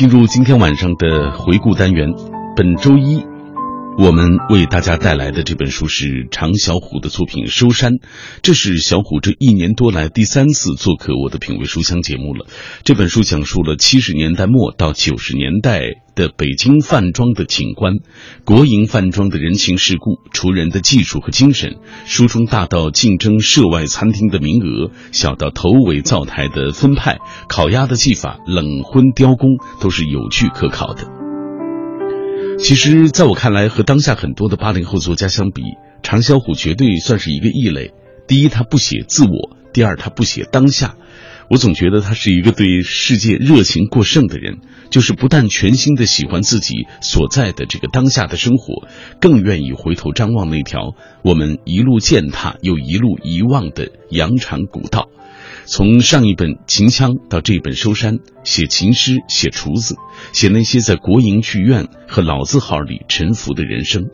进入今天晚上的回顾单元，本周一。我们为大家带来的这本书是常小虎的作品《收山》，这是小虎这一年多来第三次做客我的品味书香节目了。这本书讲述了七十年代末到九十年代的北京饭庄的景观，国营饭庄的人情世故，厨人的技术和精神。书中大到竞争涉外餐厅的名额，小到头尾灶台的分派、烤鸭的技法、冷荤雕工，都是有据可考的。其实，在我看来，和当下很多的八零后作家相比，常小虎绝对算是一个异类。第一，他不写自我；第二，他不写当下。我总觉得他是一个对世界热情过剩的人，就是不但全心的喜欢自己所在的这个当下的生活，更愿意回头张望那条我们一路践踏又一路遗忘的羊肠古道。从上一本《秦腔》到这本《收山》，写琴师，写厨子，写那些在国营剧院和老字号里沉浮的人生。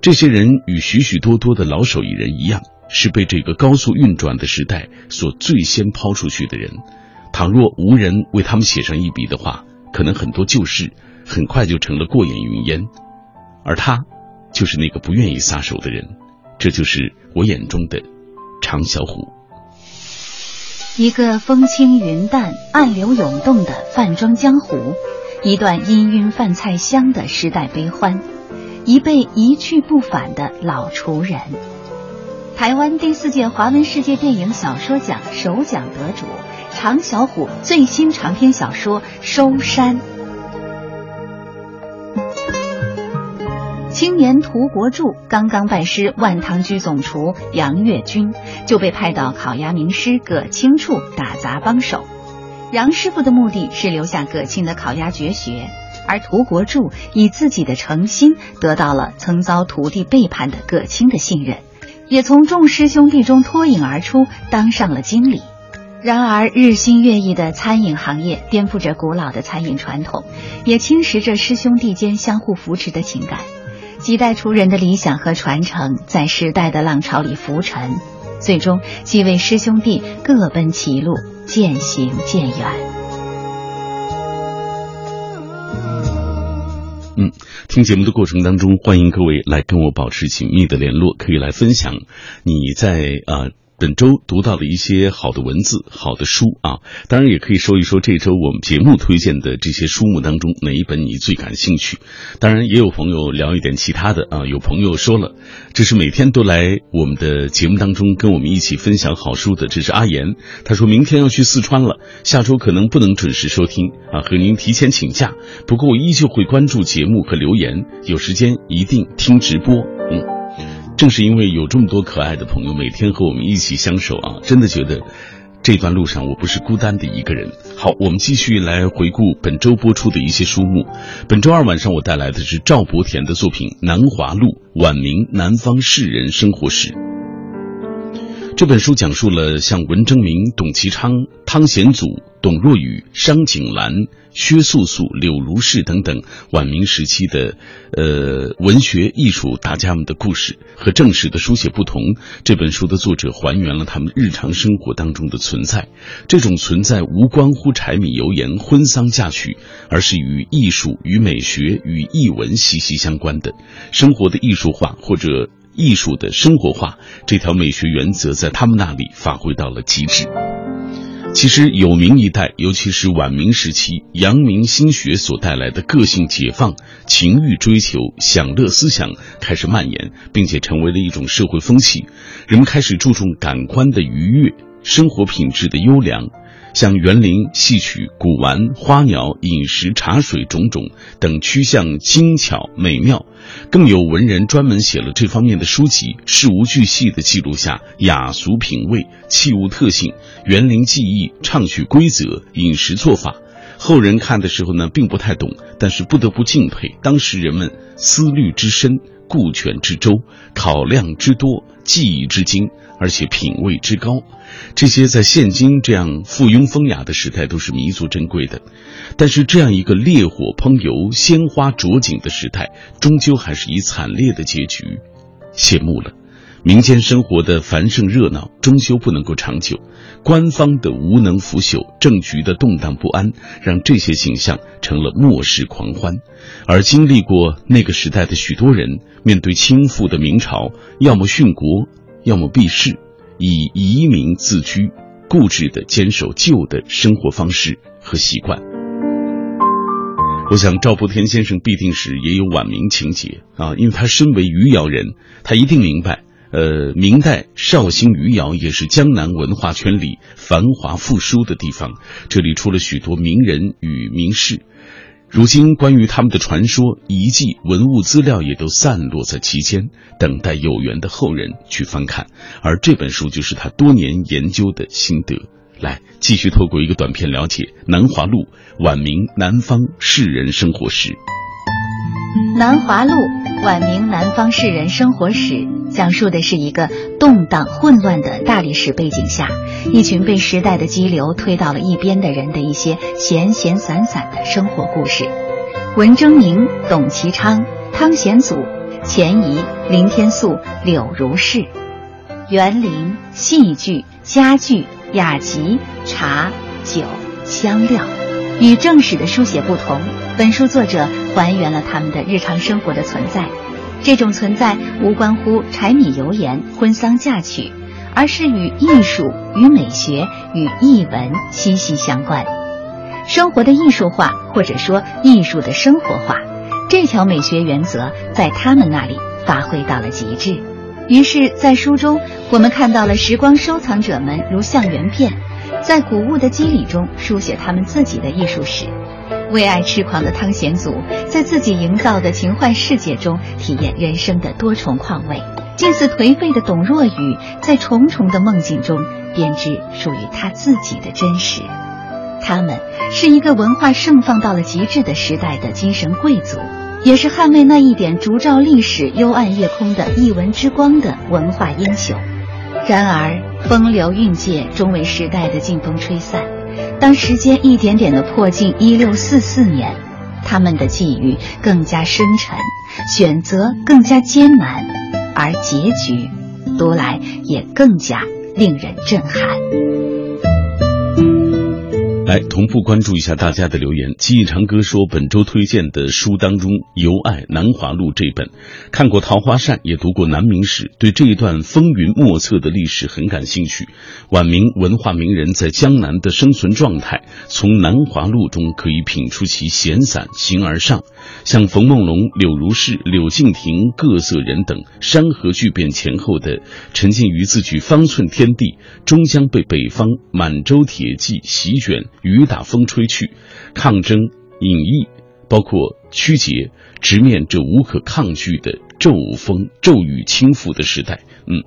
这些人与许许多多的老手艺人一样，是被这个高速运转的时代所最先抛出去的人。倘若无人为他们写上一笔的话，可能很多旧事很快就成了过眼云烟。而他，就是那个不愿意撒手的人。这就是我眼中的常小虎。一个风轻云淡、暗流涌动的饭庄江湖，一段氤氲饭菜香的时代悲欢，一辈一去不返的老厨人。台湾第四届华文世界电影小说奖首奖得主常小虎最新长篇小说《收山》。青年涂国柱刚刚拜师万堂居总厨杨月军，就被派到烤鸭名师葛青处打杂帮手。杨师傅的目的是留下葛青的烤鸭绝学，而涂国柱以自己的诚心得到了曾遭徒弟背叛的葛青的信任，也从众师兄弟中脱颖而出，当上了经理。然而，日新月异的餐饮行业颠覆着古老的餐饮传统，也侵蚀着师兄弟间相互扶持的情感。几代厨人的理想和传承在时代的浪潮里浮沉，最终几位师兄弟各奔歧路，渐行渐远。嗯，听节目的过程当中，欢迎各位来跟我保持紧密的联络，可以来分享你在啊。本周读到的一些好的文字、好的书啊，当然也可以说一说这周我们节目推荐的这些书目当中哪一本你最感兴趣。当然，也有朋友聊一点其他的啊。有朋友说了，这是每天都来我们的节目当中跟我们一起分享好书的，这是阿言。他说明天要去四川了，下周可能不能准时收听啊，和您提前请假。不过我依旧会关注节目和留言，有时间一定听直播。嗯。正是因为有这么多可爱的朋友每天和我们一起相守啊，真的觉得这段路上我不是孤单的一个人。好，我们继续来回顾本周播出的一些书目。本周二晚上我带来的是赵伯田的作品《南华路晚明南方士人生活史》。这本书讲述了像文征明、董其昌、汤显祖、董若雨、商景兰、薛素素、柳如是等等晚明时期的呃文学艺术大家们的故事。和正史的书写不同，这本书的作者还原了他们日常生活当中的存在。这种存在无关乎柴米油盐、婚丧嫁娶，而是与艺术、与美学、与艺文息息相关的生活的艺术化或者。艺术的生活化这条美学原则，在他们那里发挥到了极致。其实，有明一代，尤其是晚明时期，阳明心学所带来的个性解放、情欲追求、享乐思想开始蔓延，并且成为了一种社会风气。人们开始注重感官的愉悦，生活品质的优良。像园林、戏曲、古玩、花鸟、饮食、茶水种种等趋向精巧美妙，更有文人专门写了这方面的书籍，事无巨细地记录下雅俗品味、器物特性、园林技艺、唱曲规则、饮食做法。后人看的时候呢，并不太懂，但是不得不敬佩当时人们思虑之深、顾全之周、考量之多、技艺之精，而且品味之高。这些在现今这样附庸风雅的时代都是弥足珍贵的，但是这样一个烈火烹油、鲜花着锦的时代，终究还是以惨烈的结局谢幕了。民间生活的繁盛热闹终究不能够长久，官方的无能腐朽，政局的动荡不安，让这些形象成了末世狂欢。而经历过那个时代的许多人，面对倾覆的明朝，要么殉国，要么避世，以移民自居，固执地坚守旧的生活方式和习惯。我想赵伯天先生必定是也有晚明情节啊，因为他身为余姚人，他一定明白。呃，明代绍兴余姚也是江南文化圈里繁华富庶的地方，这里出了许多名人与名士。如今，关于他们的传说、遗迹、文物资料也都散落在其间，等待有缘的后人去翻看。而这本书就是他多年研究的心得。来，继续透过一个短片了解《南华路》晚明南方士人生活史。《南华路》晚明南方士人生活史讲述的是一个动荡混乱的大历史背景下，一群被时代的激流推到了一边的人的一些闲闲散散的生活故事。文征明、董其昌、汤显祖、钱怡、林天素、柳如是，园林、戏剧、家具。雅集、茶、酒、香料，与正史的书写不同，本书作者还原了他们的日常生活的存在。这种存在无关乎柴米油盐、婚丧嫁娶，而是与艺术、与美学、与艺文息息相关。生活的艺术化，或者说艺术的生活化，这条美学原则在他们那里发挥到了极致。于是，在书中，我们看到了时光收藏者们如相原片，在古物的肌理中书写他们自己的艺术史；为爱痴狂的汤显祖，在自己营造的情幻世界中体验人生的多重况味；近似颓废的董若雨，在重重的梦境中编织属于他自己的真实。他们是一个文化盛放到了极致的时代的精神贵族。也是捍卫那一点烛照历史幽暗夜空的一文之光的文化英雄。然而，风流韵界终为时代的劲风吹散。当时间一点点的迫近一六四四年，他们的际遇更加深沉，选择更加艰难，而结局，读来也更加令人震撼。来同步关注一下大家的留言。记忆长歌说，本周推荐的书当中，《游爱南华录》这本，看过《桃花扇》，也读过南明史，对这一段风云莫测的历史很感兴趣。晚明文化名人在江南的生存状态，从《南华录》中可以品出其闲散形而上。像冯梦龙、柳如是、柳敬亭各色人等，山河巨变前后的沉浸于自己方寸天地，终将被北方满洲铁骑席卷。雨打风吹去，抗争、隐逸，包括曲解，直面这无可抗拒的骤风骤雨倾覆的时代。嗯，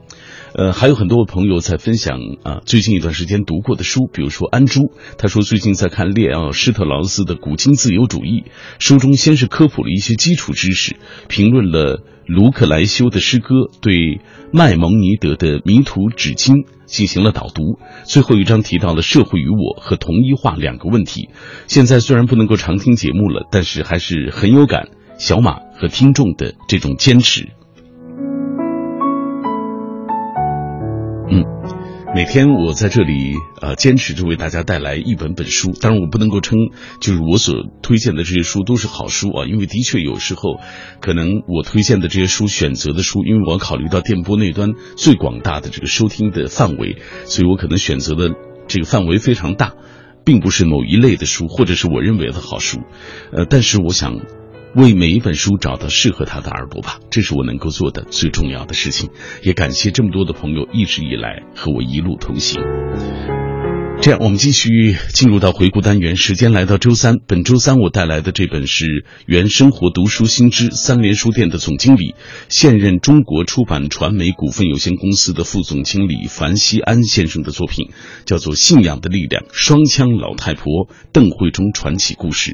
呃，还有很多朋友在分享啊，最近一段时间读过的书，比如说安珠，他说最近在看列奥施特劳斯的《古今自由主义》，书中先是科普了一些基础知识，评论了卢克莱修的诗歌，对麦蒙尼德的《迷途纸巾》。进行了导读，最后一章提到了社会与我和同一化两个问题。现在虽然不能够常听节目了，但是还是很有感小马和听众的这种坚持。每天我在这里，呃，坚持着为大家带来一本本书。当然，我不能够称就是我所推荐的这些书都是好书啊，因为的确有时候，可能我推荐的这些书选择的书，因为我考虑到电波那端最广大的这个收听的范围，所以我可能选择的这个范围非常大，并不是某一类的书，或者是我认为的好书。呃，但是我想。为每一本书找到适合他的耳朵吧，这是我能够做的最重要的事情。也感谢这么多的朋友一直以来和我一路同行。这样，我们继续进入到回顾单元。时间来到周三，本周三我带来的这本是原生活读书新知三联书店的总经理，现任中国出版传媒股份有限公司的副总经理樊锡安先生的作品，叫做《信仰的力量：双枪老太婆邓慧中传奇故事》。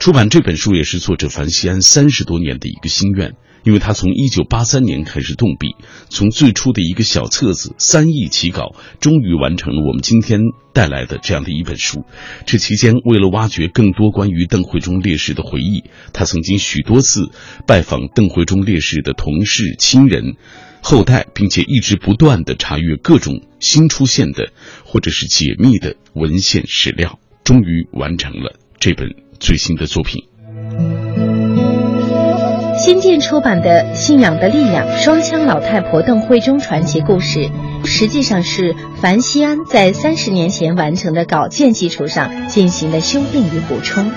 出版这本书也是作者樊锡安三十多年的一个心愿，因为他从一九八三年开始动笔，从最初的一个小册子三亿起稿，终于完成了我们今天带来的这样的一本书。这期间，为了挖掘更多关于邓慧中烈士的回忆，他曾经许多次拜访邓慧中烈士的同事亲人。后代，并且一直不断的查阅各种新出现的或者是解密的文献史料，终于完成了这本最新的作品。新建出版的《信仰的力量：双枪老太婆邓慧中传奇故事》，实际上是樊西安在三十年前完成的稿件基础上进行的修订与补充。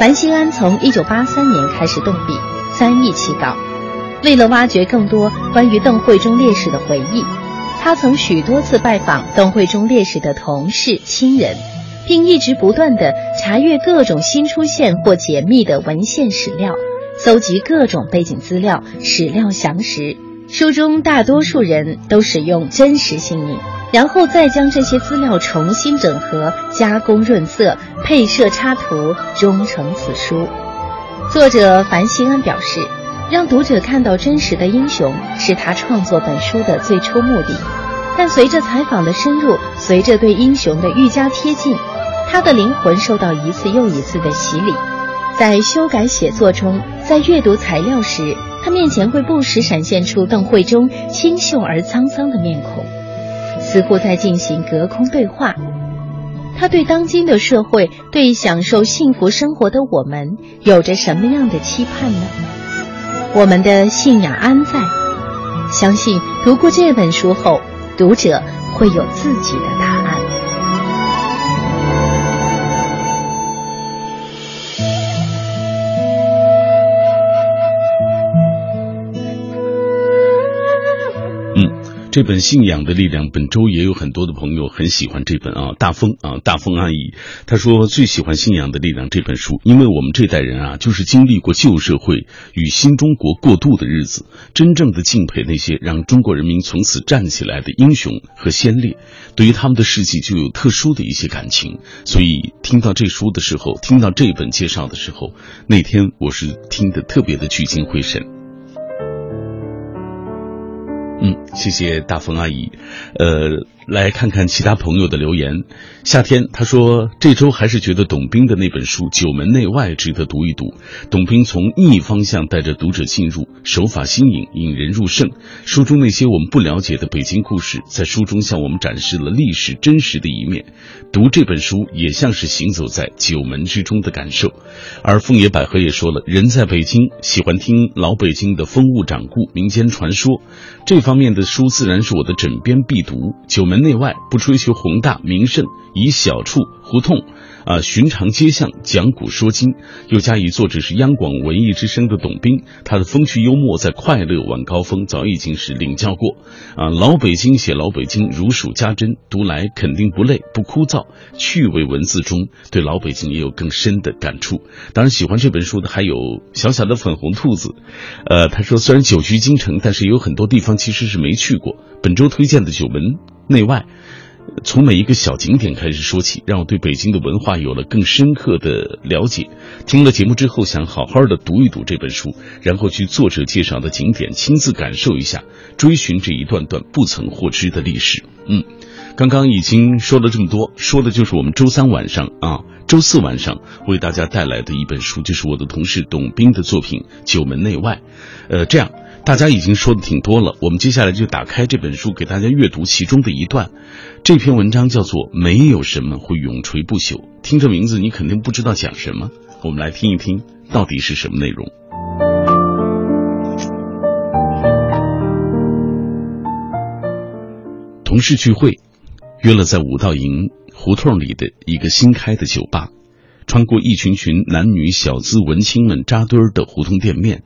樊西安从一九八三年开始动笔，三易起稿。为了挖掘更多关于邓慧中烈士的回忆，他曾许多次拜访邓慧中烈士的同事、亲人，并一直不断地查阅各种新出现或解密的文献史料。搜集各种背景资料、史料详实。书中大多数人都使用真实姓名，然后再将这些资料重新整合、加工润色、配设插图，终成此书。作者樊兴安表示，让读者看到真实的英雄是他创作本书的最初目的。但随着采访的深入，随着对英雄的愈加贴近，他的灵魂受到一次又一次的洗礼。在修改写作中，在阅读材料时，他面前会不时闪现出邓慧中清秀而沧桑的面孔，似乎在进行隔空对话。他对当今的社会，对享受幸福生活的我们，有着什么样的期盼呢？我们的信仰安在？相信读过这本书后，读者会有自己的这本《信仰的力量》，本周也有很多的朋友很喜欢这本啊。大风啊，大风阿姨，她说最喜欢《信仰的力量》这本书，因为我们这代人啊，就是经历过旧社会与新中国过渡的日子，真正的敬佩那些让中国人民从此站起来的英雄和先烈，对于他们的事迹就有特殊的一些感情。所以听到这书的时候，听到这本介绍的时候，那天我是听得特别的聚精会神。嗯，谢谢大风阿姨，呃。来看看其他朋友的留言。夏天他说，这周还是觉得董斌的那本书《九门内外》值得读一读。董斌从逆方向带着读者进入，手法新颖，引人入胜。书中那些我们不了解的北京故事，在书中向我们展示了历史真实的一面。读这本书也像是行走在九门之中的感受。而凤野百合也说了，人在北京，喜欢听老北京的风物掌故、民间传说，这方面的书自然是我的枕边必读。九门。门内外不追求宏大名胜，以小处胡同。啊，寻常街巷讲古说今，又加以作者是央广文艺之声的董斌，他的风趣幽默在快乐晚高峰早已经是领教过。啊，老北京写老北京如数家珍，读来肯定不累不枯燥，趣味文字中对老北京也有更深的感触。当然，喜欢这本书的还有小小的粉红兔子，呃，他说虽然久居京城，但是有很多地方其实是没去过。本周推荐的九门内外。从每一个小景点开始说起，让我对北京的文化有了更深刻的了解。听了节目之后，想好好的读一读这本书，然后去作者介绍的景点亲自感受一下，追寻这一段段不曾获知的历史。嗯，刚刚已经说了这么多，说的就是我们周三晚上啊，周四晚上为大家带来的一本书，就是我的同事董斌的作品《九门内外》。呃，这样。大家已经说的挺多了，我们接下来就打开这本书，给大家阅读其中的一段。这篇文章叫做《没有什么会永垂不朽》，听这名字你肯定不知道讲什么。我们来听一听，到底是什么内容。同事聚会，约了在五道营胡同里的一个新开的酒吧，穿过一群群男女小资文青们扎堆的胡同店面。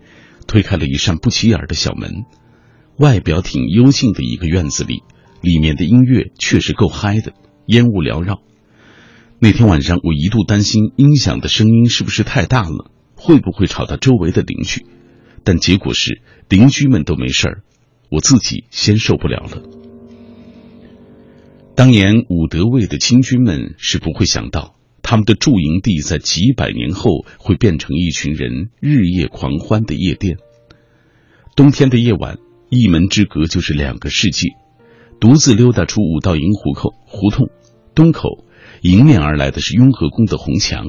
推开了一扇不起眼的小门，外表挺幽静的一个院子里，里面的音乐确实够嗨的，烟雾缭绕。那天晚上，我一度担心音响的声音是不是太大了，会不会吵到周围的邻居？但结果是邻居们都没事儿，我自己先受不了了。当年武德卫的清军们是不会想到。他们的驻营地在几百年后会变成一群人日夜狂欢的夜店。冬天的夜晚，一门之隔就是两个世界。独自溜达出五道营胡口胡同东口，迎面而来的是雍和宫的红墙，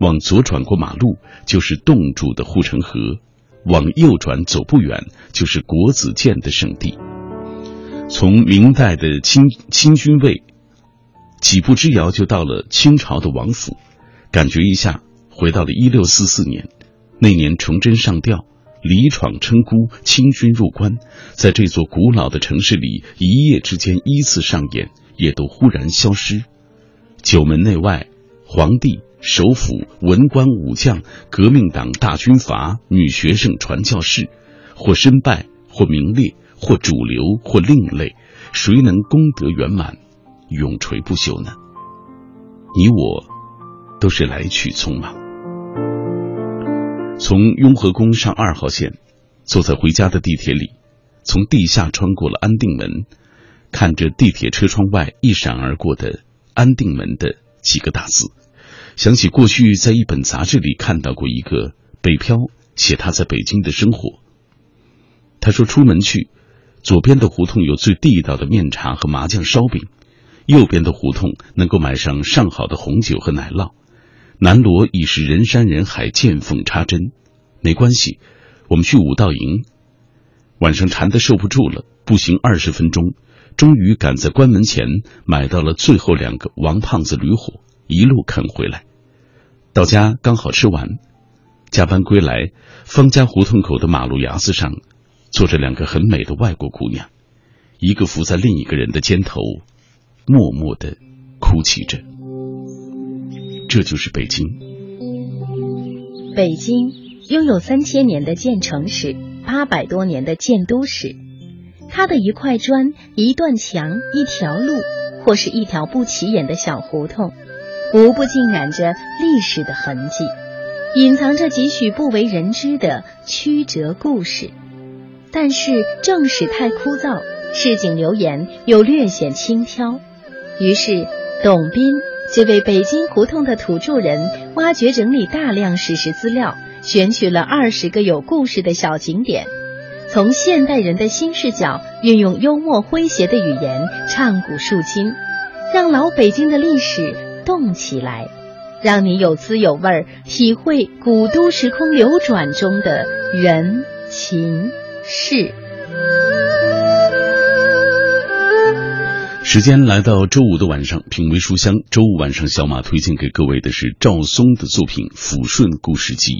往左转过马路就是冻住的护城河，往右转走不远就是国子监的圣地。从明代的清清军卫，几步之遥就到了清朝的王府，感觉一下回到了一六四四年。那年崇祯上吊，李闯称孤，清军入关，在这座古老的城市里，一夜之间依次上演，也都忽然消失。九门内外，皇帝、首辅、文官、武将、革命党大军阀、女学生、传教士，或身败，或名裂。或主流，或另类，谁能功德圆满，永垂不朽呢？你我都是来去匆忙。从雍和宫上二号线，坐在回家的地铁里，从地下穿过了安定门，看着地铁车窗外一闪而过的“安定门”的几个大字，想起过去在一本杂志里看到过一个北漂写他在北京的生活。他说出门去。左边的胡同有最地道的面茶和麻酱烧饼，右边的胡同能够买上上好的红酒和奶酪。南锣已是人山人海，见缝插针。没关系，我们去五道营。晚上馋得受不住了，步行二十分钟，终于赶在关门前买到了最后两个王胖子驴火，一路啃回来。到家刚好吃完，加班归来，方家胡同口的马路牙子上。坐着两个很美的外国姑娘，一个伏在另一个人的肩头，默默的哭泣着。这就是北京。北京拥有三千年的建城史，八百多年的建都史。它的一块砖、一段墙、一条路，或是一条不起眼的小胡同，无不浸染着历史的痕迹，隐藏着几许不为人知的曲折故事。但是正史太枯燥，市井流言又略显轻佻，于是董斌这位北京胡同的土著人挖掘整理大量史实资料，选取了二十个有故事的小景点，从现代人的新视角，运用幽默诙谐的语言唱古述今，让老北京的历史动起来，让你有滋有味儿，体会古都时空流转中的人情。事。时间来到周五的晚上，品味书香。周五晚上，小马推荐给各位的是赵松的作品《抚顺故事集》，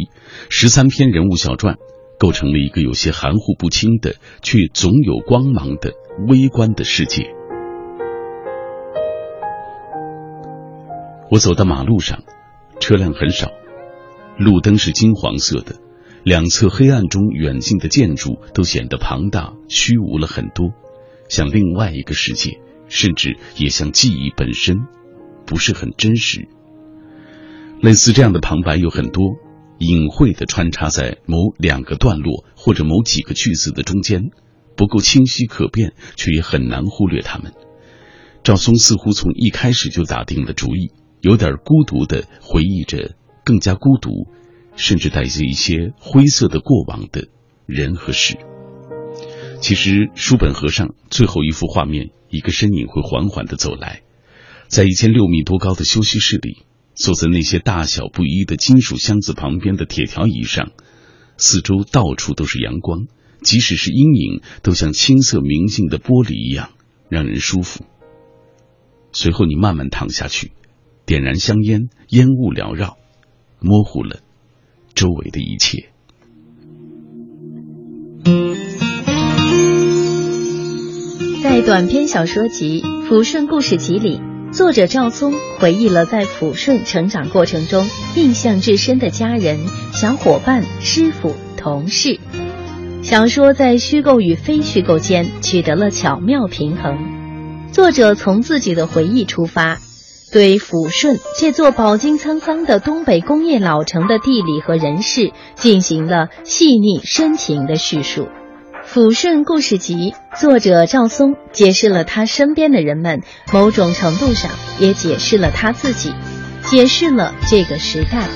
十三篇人物小传，构成了一个有些含糊不清的，却总有光芒的微观的世界。我走到马路上，车辆很少，路灯是金黄色的。两侧黑暗中远近的建筑都显得庞大虚无了很多，像另外一个世界，甚至也像记忆本身，不是很真实。类似这样的旁白有很多，隐晦的穿插在某两个段落或者某几个句子的中间，不够清晰可辨，却也很难忽略它们。赵松似乎从一开始就打定了主意，有点孤独的回忆着更加孤独。甚至带着一些灰色的过往的人和事。其实书本合上，最后一幅画面，一个身影会缓缓的走来，在一间六米多高的休息室里，坐在那些大小不一的金属箱子旁边的铁条椅上，四周到处都是阳光，即使是阴影，都像青色明净的玻璃一样，让人舒服。随后你慢慢躺下去，点燃香烟，烟雾缭绕，模糊了。周围的一切，短篇小说集《抚顺故事集》里，作者赵松回忆了在抚顺成长过程中印象至深的家人、小伙伴、师傅、同事。小说在虚构与非虚构间取得了巧妙平衡。作者从自己的回忆出发。对抚顺这座饱经沧桑的东北工业老城的地理和人事进行了细腻深情的叙述，《抚顺故事集》作者赵松解释了他身边的人们，某种程度上也解释了他自己，解释了这个时代。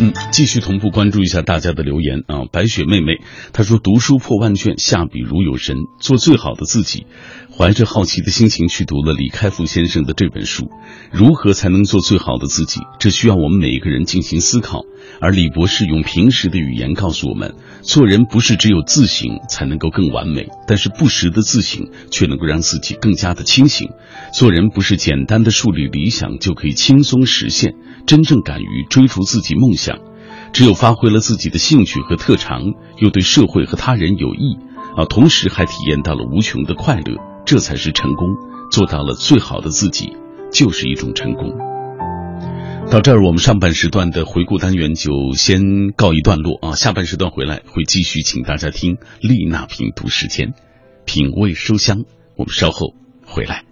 嗯，继续同步关注一下大家的留言啊。白雪妹妹她说：“读书破万卷，下笔如有神，做最好的自己。”怀着好奇的心情去读了李开复先生的这本书。如何才能做最好的自己？这需要我们每一个人进行思考。而李博士用平时的语言告诉我们：做人不是只有自省才能够更完美，但是不时的自省却能够让自己更加的清醒。做人不是简单的树立理想就可以轻松实现。真正敢于追逐自己梦想，只有发挥了自己的兴趣和特长，又对社会和他人有益，啊，同时还体验到了无穷的快乐，这才是成功。做到了最好的自己，就是一种成功。到这儿，我们上半时段的回顾单元就先告一段落啊，下半时段回来会继续，请大家听丽娜品读时间，品味书香。我们稍后回来。